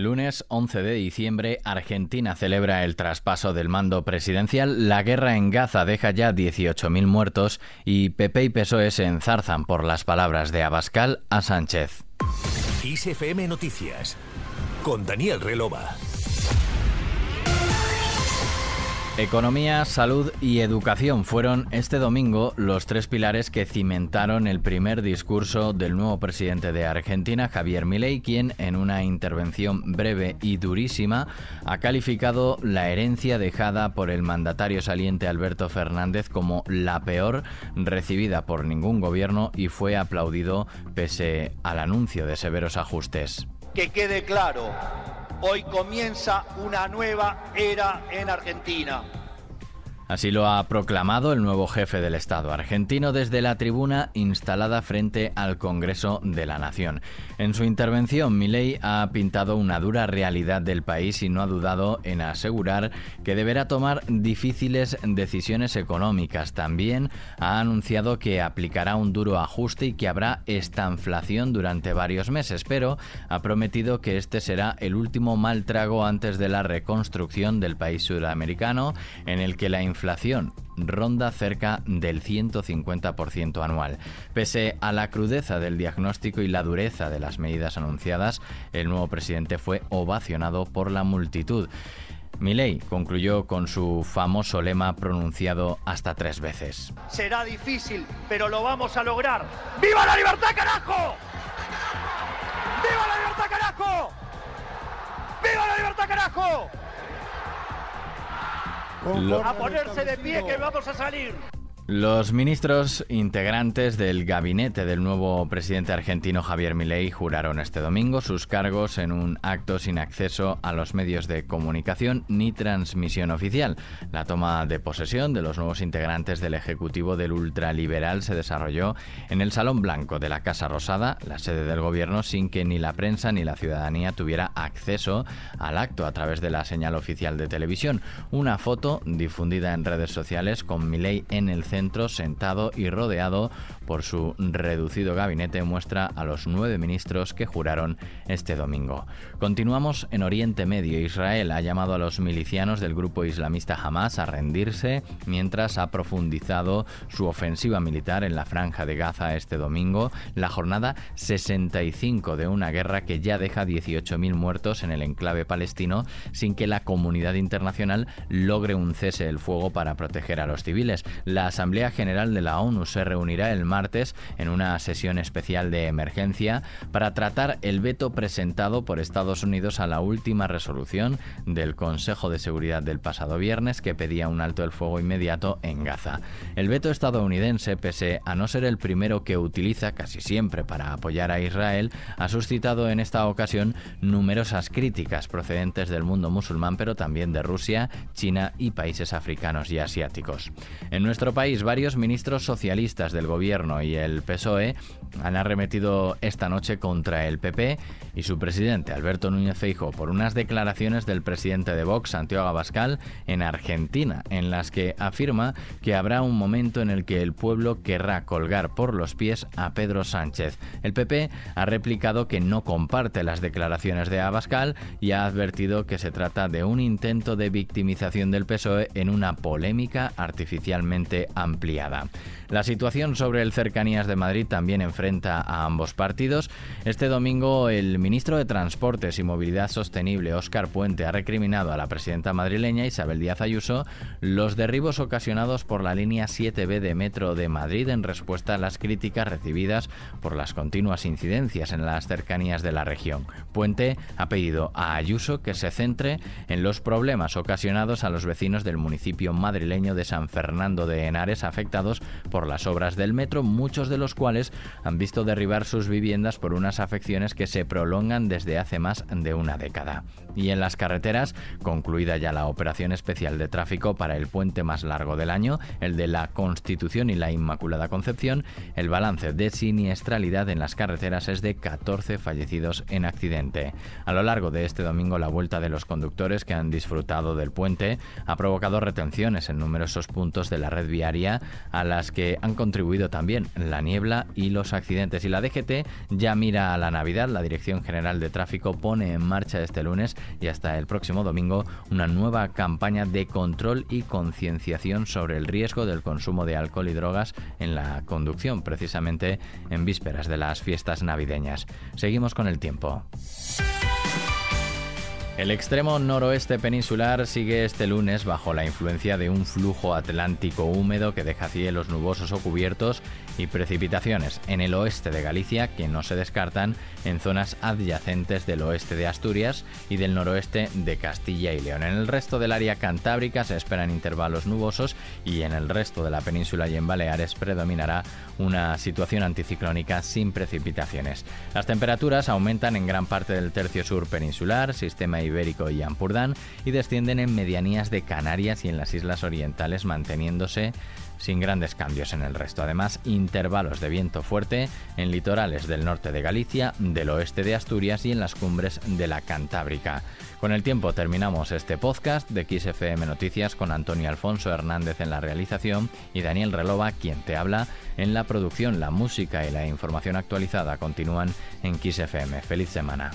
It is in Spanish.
Lunes 11 de diciembre, Argentina celebra el traspaso del mando presidencial. La guerra en Gaza deja ya 18.000 muertos y PP y PSOE se enzarzan por las palabras de Abascal a Sánchez. ISFM Noticias con Daniel Relova. Economía, salud y educación fueron este domingo los tres pilares que cimentaron el primer discurso del nuevo presidente de Argentina, Javier Milei, quien en una intervención breve y durísima ha calificado la herencia dejada por el mandatario saliente Alberto Fernández como la peor recibida por ningún gobierno y fue aplaudido pese al anuncio de severos ajustes. Que quede claro, Hoy comienza una nueva era en Argentina. Así lo ha proclamado el nuevo jefe del Estado argentino desde la tribuna instalada frente al Congreso de la Nación. En su intervención, Milei ha pintado una dura realidad del país y no ha dudado en asegurar que deberá tomar difíciles decisiones económicas. También ha anunciado que aplicará un duro ajuste y que habrá estanflación durante varios meses, pero ha prometido que este será el último mal trago antes de la reconstrucción del país sudamericano en el que la inflación inflación ronda cerca del 150% anual. Pese a la crudeza del diagnóstico y la dureza de las medidas anunciadas, el nuevo presidente fue ovacionado por la multitud. Milei concluyó con su famoso lema pronunciado hasta tres veces. Será difícil, pero lo vamos a lograr. ¡Viva la libertad, carajo! ¡Viva la libertad, carajo! ¡Viva la libertad, carajo! A ponerse de pie que vamos a salir. Los ministros integrantes del gabinete del nuevo presidente argentino Javier Milei juraron este domingo sus cargos en un acto sin acceso a los medios de comunicación ni transmisión oficial. La toma de posesión de los nuevos integrantes del Ejecutivo del ultraliberal se desarrolló en el Salón Blanco de la Casa Rosada, la sede del gobierno, sin que ni la prensa ni la ciudadanía tuviera acceso al acto a través de la señal oficial de televisión. Una foto difundida en redes sociales con Milei en el centro sentado y rodeado por su reducido gabinete, muestra a los nueve ministros que juraron este domingo. Continuamos en Oriente Medio. Israel ha llamado a los milicianos del grupo islamista Hamas a rendirse mientras ha profundizado su ofensiva militar en la franja de Gaza este domingo, la jornada 65 de una guerra que ya deja 18.000 muertos en el enclave palestino sin que la comunidad internacional logre un cese del fuego para proteger a los civiles. La General de la ONU se reunirá el martes en una sesión especial de emergencia para tratar el veto presentado por Estados Unidos a la última resolución del Consejo de Seguridad del pasado viernes que pedía un alto el fuego inmediato en Gaza. El veto estadounidense, pese a no ser el primero que utiliza casi siempre para apoyar a Israel, ha suscitado en esta ocasión numerosas críticas procedentes del mundo musulmán, pero también de Rusia, China y países africanos y asiáticos. En nuestro país, varios ministros socialistas del gobierno y el PSOE han arremetido esta noche contra el PP y su presidente Alberto Núñez Feijo por unas declaraciones del presidente de Vox, Santiago Abascal, en Argentina, en las que afirma que habrá un momento en el que el pueblo querrá colgar por los pies a Pedro Sánchez. El PP ha replicado que no comparte las declaraciones de Abascal y ha advertido que se trata de un intento de victimización del PSOE en una polémica artificialmente ampliada. La situación sobre el cercanías de Madrid también enfrenta a ambos partidos. Este domingo el ministro de Transportes y Movilidad Sostenible, Óscar Puente, ha recriminado a la presidenta madrileña Isabel Díaz Ayuso los derribos ocasionados por la línea 7B de Metro de Madrid en respuesta a las críticas recibidas por las continuas incidencias en las cercanías de la región. Puente ha pedido a Ayuso que se centre en los problemas ocasionados a los vecinos del municipio madrileño de San Fernando de Henares afectados por las obras del metro, muchos de los cuales han visto derribar sus viviendas por unas afecciones que se prolongan desde hace más de una década. Y en las carreteras, concluida ya la operación especial de tráfico para el puente más largo del año, el de la Constitución y la Inmaculada Concepción, el balance de siniestralidad en las carreteras es de 14 fallecidos en accidente. A lo largo de este domingo, la vuelta de los conductores que han disfrutado del puente ha provocado retenciones en numerosos puntos de la red viaria a las que han contribuido también la niebla y los accidentes. Y la DGT ya mira a la Navidad. La Dirección General de Tráfico pone en marcha este lunes y hasta el próximo domingo una nueva campaña de control y concienciación sobre el riesgo del consumo de alcohol y drogas en la conducción, precisamente en vísperas de las fiestas navideñas. Seguimos con el tiempo. El extremo noroeste peninsular sigue este lunes bajo la influencia de un flujo atlántico húmedo que deja cielos nubosos o cubiertos y precipitaciones en el oeste de Galicia que no se descartan en zonas adyacentes del oeste de Asturias y del noroeste de Castilla y León. En el resto del área cantábrica se esperan intervalos nubosos y en el resto de la península y en Baleares predominará una situación anticiclónica sin precipitaciones. Las temperaturas aumentan en gran parte del tercio sur peninsular, sistema ibérico y Ampurdán y descienden en medianías de Canarias y en las islas orientales manteniéndose sin grandes cambios en el resto. Además, intervalos de viento fuerte en litorales del norte de Galicia, del oeste de Asturias y en las cumbres de la Cantábrica. Con el tiempo terminamos este podcast de XFM Noticias con Antonio Alfonso Hernández en la realización y Daniel Relova quien te habla en la producción. La música y la información actualizada continúan en XFM. Feliz semana.